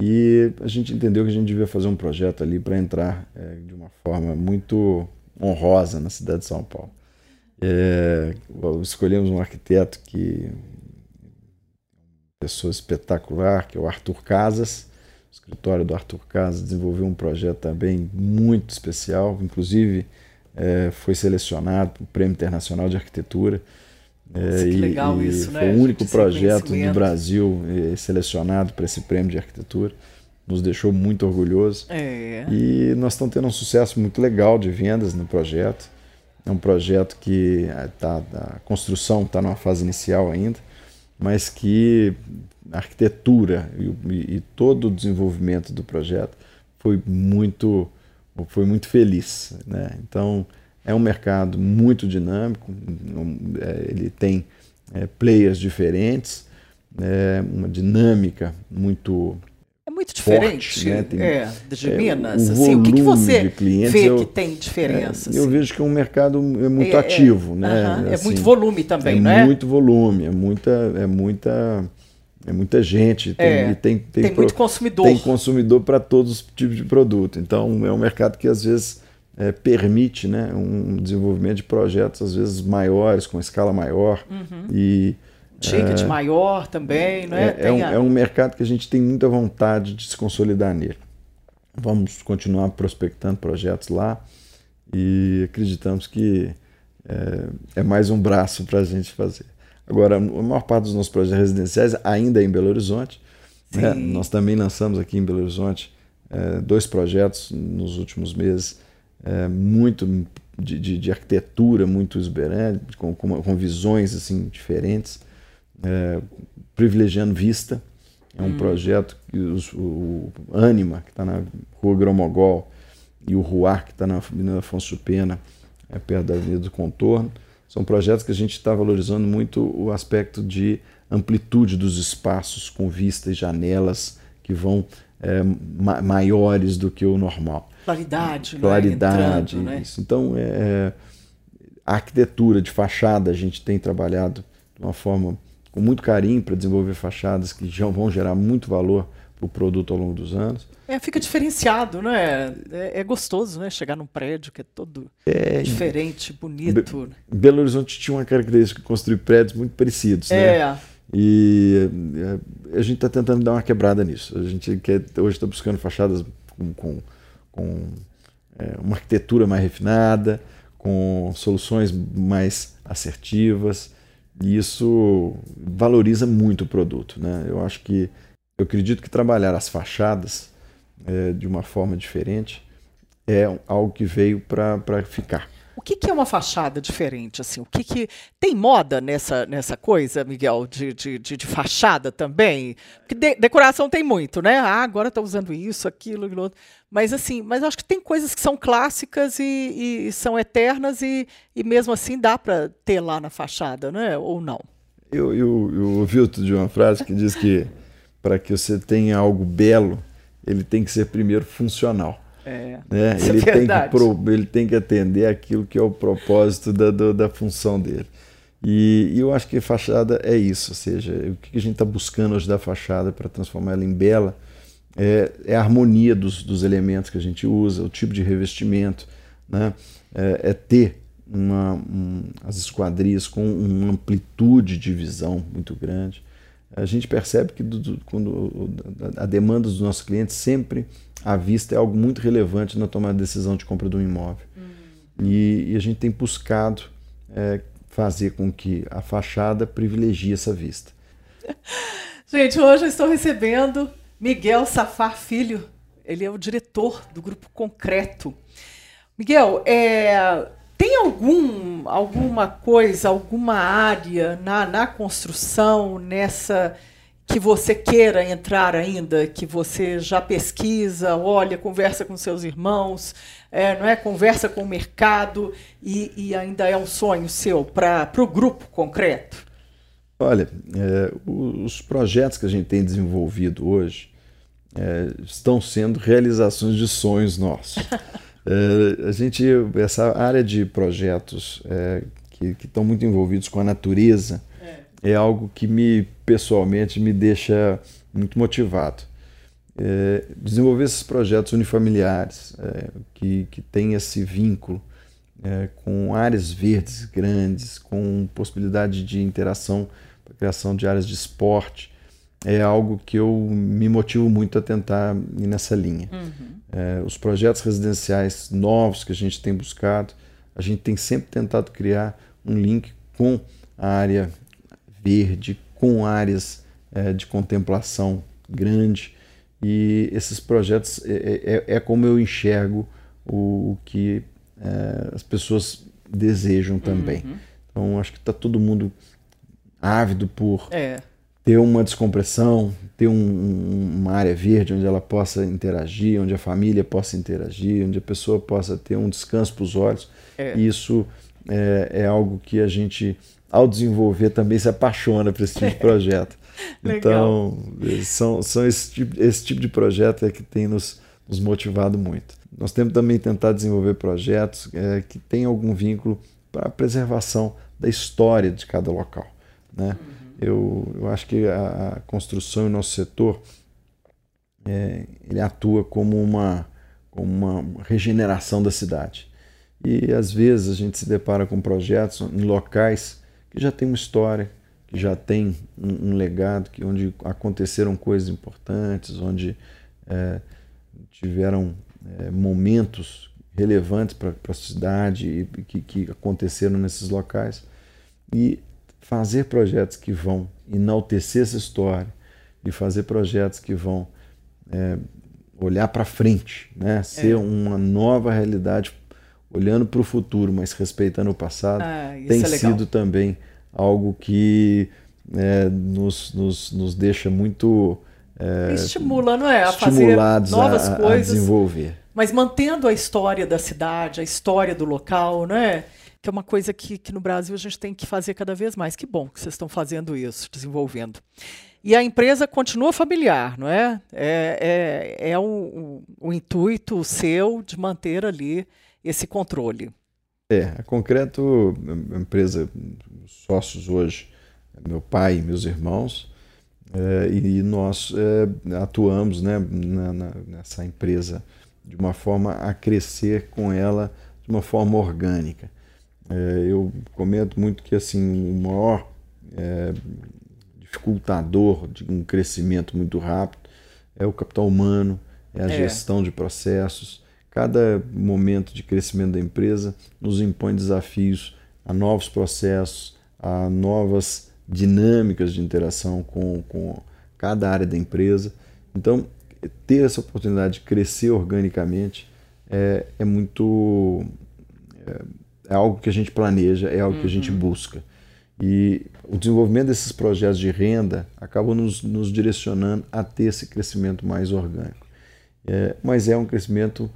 e, a gente entendeu que a gente devia fazer um projeto ali para entrar é, de uma forma muito honrosa na cidade de São Paulo. É, escolhemos um arquiteto que pessoa espetacular, que é o Arthur Casas. O escritório do Arthur Casas desenvolveu um projeto também muito especial, inclusive é, foi selecionado para o Prêmio Internacional de Arquitetura. É, que legal e, isso, foi né? o único projeto do Brasil é, selecionado para esse prêmio de arquitetura. Nos deixou muito orgulhosos. É. E nós estamos tendo um sucesso muito legal de vendas no projeto. É um projeto que é, tá, a construção está numa fase inicial ainda mas que a arquitetura e, e, todo o desenvolvimento do projeto foi muito foi muito feliz, né? Então é um mercado muito dinâmico, é, ele tem é, players diferentes, é, uma dinâmica muito muito diferente forte, né? Tem, é, de é, Minas. O, assim, o que, que você vê eu, que tem diferença? É, eu vejo que é um mercado é muito é, ativo. né? Uh -huh, assim, é muito volume também, não é? muito volume, é muita, é muita, é muita gente. Tem, é, tem, tem, tem muito consumidor. Tem consumidor para todos os tipos de produto. Então é um mercado que às vezes é, permite né, um desenvolvimento de projetos às vezes maiores, com escala maior. Uhum. E Ticket é, maior também, não é? É, é um, a... é um mercado que a gente tem muita vontade de se consolidar nele. Vamos continuar prospectando projetos lá e acreditamos que é, é mais um braço para a gente fazer. Agora, a maior parte dos nossos projetos residenciais ainda é em Belo Horizonte. Né? Nós também lançamos aqui em Belo Horizonte é, dois projetos nos últimos meses, é, muito de, de, de, arquitetura, muito exuberante, com, com, com visões assim diferentes é, privilegiando vista. É um hum. projeto que os, o Anima, que está na Rua Gromogol, e o Ruar, que está na Avenida Afonso Pena, é perto da Avenida do Contorno, são projetos que a gente está valorizando muito o aspecto de amplitude dos espaços, com vista e janelas que vão é, ma maiores do que o normal. Claridade, Claridade, né? Entrando, isso. Né? Então, é, a arquitetura de fachada a gente tem trabalhado de uma forma com muito carinho para desenvolver fachadas que já vão gerar muito valor para o produto ao longo dos anos. É, fica diferenciado, né? É, é gostoso, né? Chegar num prédio que é todo é, diferente, bonito. Be Belo Horizonte tinha uma característica de construir prédios muito parecidos, né? É. E é, a gente está tentando dar uma quebrada nisso. A gente quer, hoje está buscando fachadas com, com, com é, uma arquitetura mais refinada, com soluções mais assertivas. E isso valoriza muito o produto. Né? Eu acho que, eu acredito que trabalhar as fachadas é, de uma forma diferente é algo que veio para ficar. O que, que, é uma fachada diferente? Assim, o que, que tem moda nessa, nessa coisa, Miguel, de, de, de, de fachada também? Porque de, decoração tem muito, né? Ah, agora está usando isso, aquilo, aquilo. Mas assim, mas acho que tem coisas que são clássicas e, e são eternas e, e mesmo assim dá para ter lá na fachada, né? Ou não? Eu, eu, eu ouvi outro de uma frase que diz que para que você tenha algo belo, ele tem que ser primeiro funcional. É, né? ele, é tem que pro, ele tem que atender aquilo que é o propósito da, do, da função dele. E, e, eu acho que fachada é isso, ou seja, o que a gente está buscando hoje da fachada para transformar ela em bela é, é, a harmonia dos, dos elementos que a gente usa, o tipo de revestimento, né? é, é ter uma, um, as esquadrias com uma amplitude de visão muito grande. A gente percebe que do, do, quando a demanda dos nossos clientes sempre a vista é algo muito relevante na tomada de decisão de compra de um imóvel. Uhum. E, e, a gente tem buscado é, fazer com que a fachada privilegie essa vista. Gente, hoje eu estou recebendo Miguel Safar Filho. Ele é o diretor do Grupo Concreto. Miguel, é, tem algum, alguma coisa, alguma área na, na construção, nessa que você queira entrar ainda, que você já pesquisa, olha, conversa com seus irmãos, é, não é? Conversa com o mercado e, e ainda é um sonho seu para o grupo concreto? Olha, é, os projetos que a gente tem desenvolvido hoje é, estão sendo realizações de sonhos nossos. é, a gente, essa área de projetos é, que, que estão muito envolvidos com a natureza, é algo que me pessoalmente me deixa muito motivado. É, desenvolver esses projetos unifamiliares é, que, que têm esse vínculo é, com áreas verdes grandes, com possibilidade de interação criação de áreas de esporte, é algo que eu me motivo muito a tentar ir nessa linha. Uhum. É, os projetos residenciais novos que a gente tem buscado, a gente tem sempre tentado criar um link com a área verde, com áreas é, de contemplação grande. E esses projetos é, é, é, é como eu enxergo o, o que é, as pessoas desejam também. Uhum. Então, acho que está todo mundo ávido por é. Ter uma descompressão, ter um, uma área verde onde ela possa interagir, onde a família possa interagir, onde a pessoa possa ter um descanso para os olhos. É. Isso é, é algo que a gente ao desenvolver, também se apaixona por esse tipo de projeto. então, são, são esse, tipo, esse tipo de projeto é que tem nos, nos motivado muito. Nós temos também tentado desenvolver projetos é, que têm algum vínculo para a preservação da história de cada local. Né? Eu, eu acho que a, a construção em nosso setor é, ele atua como uma, como uma regeneração da cidade. E às vezes a gente se depara com projetos em locais que já tem uma história, que já tem um, um legado, que onde aconteceram coisas importantes, onde é, tiveram é, momentos relevantes para a cidade e que, que aconteceram nesses locais. E fazer projetos que vão enaltecer essa história e fazer projetos que vão é, olhar para frente, né? ser é. uma nova realidade olhando para o futuro, mas respeitando o passado, ah, tem é sido também algo que é, nos, nos, nos deixa muito é, estimula, não é? A fazer novas a, coisas, a desenvolver. Mas mantendo a história da cidade, a história do local, não é? Que é uma coisa que, que no Brasil a gente tem que fazer cada vez mais. Que bom que vocês estão fazendo isso, desenvolvendo. E a empresa continua familiar, não é? É, é, é um, um intuito seu de manter ali esse controle. É, a Concreto, a empresa, sócios hoje, meu pai e meus irmãos, é, e nós é, atuamos né, na, na, nessa empresa de uma forma a crescer com ela de uma forma orgânica. É, eu comento muito que assim o maior é, dificultador de um crescimento muito rápido é o capital humano, é a é. gestão de processos, Cada momento de crescimento da empresa nos impõe desafios a novos processos, a novas dinâmicas de interação com, com cada área da empresa. Então, ter essa oportunidade de crescer organicamente é, é muito. É, algo que a gente planeja, é algo uhum. que a gente uhum. busca. E o desenvolvimento desses projetos de renda acaba nos, nos direcionando a ter esse crescimento mais orgânico. É, mas é um crescimento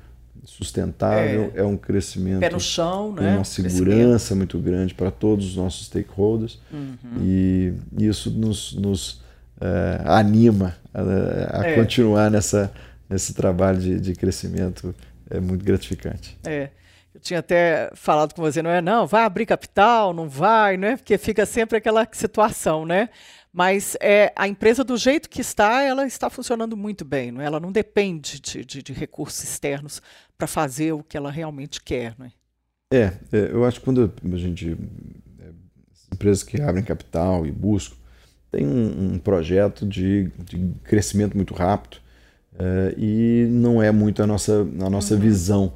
sustentável, é, é um crescimento. Pé no chão, né? Uma segurança muito grande para todos os nossos stakeholders. Uhum. E isso nos, nos é, anima a, a é. continuar nessa, nesse trabalho de, de crescimento. É muito gratificante. É. Eu tinha até falado com você, não é? Não, vai abrir capital, não vai, né? Porque fica sempre aquela situação, né? Mas é, a empresa, do jeito que está, ela está funcionando muito bem. Não é? Ela não depende de, de, de recursos externos para fazer o que ela realmente quer. Não é? É, é, eu acho que quando a gente. É, empresas que abrem capital e buscam, tem um, um projeto de, de, crescimento muito rápido é, e não é muito a nossa, a nossa uhum. visão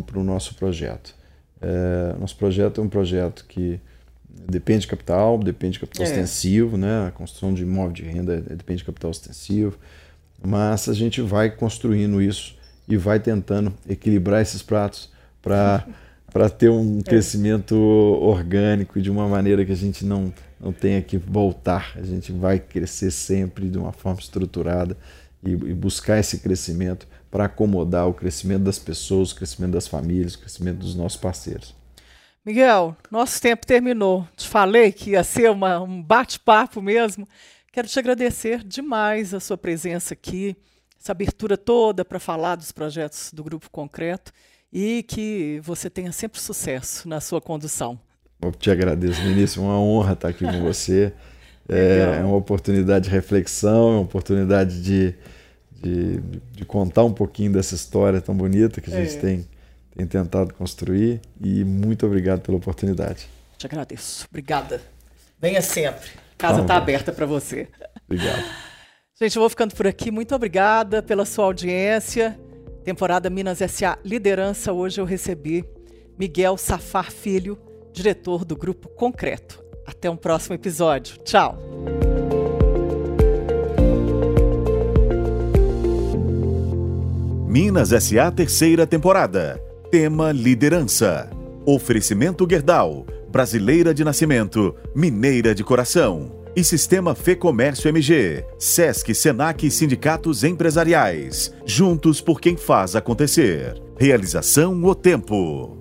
para o nosso projeto. É, nosso projeto é um projeto que depende de capital, depende de capital é. ostensivo, né? A construção de imóvel de renda depende de capital ostensivo. Mas a gente vai construindo isso e vai tentando equilibrar esses pratos para para ter um é. crescimento orgânico de uma maneira que a gente não, não tenha que voltar. A gente vai crescer sempre de uma forma estruturada e, e buscar esse crescimento para acomodar o crescimento das pessoas, o crescimento das famílias, o crescimento dos nossos parceiros. Miguel, nosso tempo terminou. Te falei que ia ser uma, um bate-papo mesmo. Quero te agradecer demais a sua presença aqui, essa abertura toda para falar dos projetos do Grupo Concreto e que você tenha sempre sucesso na sua condução. Eu te agradeço, Vinícius. Uma honra estar aqui com você. É, é uma oportunidade de reflexão, é uma oportunidade de, de, de, contar um pouquinho dessa história tão bonita que a gente é. tem, tem tentado construir. E muito obrigado pela oportunidade. Te agradeço. Obrigada. Venha sempre. A casa está aberta para você. Obrigado. Gente, eu vou ficando por aqui. Muito obrigada pela sua audiência. Temporada Minas SA Liderança. Hoje eu recebi Miguel Safar Filho, diretor do Grupo Concreto. Até um próximo episódio. Tchau. Minas SA terceira temporada. Tema Liderança. Oferecimento Gerdau. Brasileira de nascimento, mineira de coração e Sistema Fê Comércio MG, Sesc, Senac e sindicatos empresariais. Juntos por quem faz acontecer. Realização O Tempo.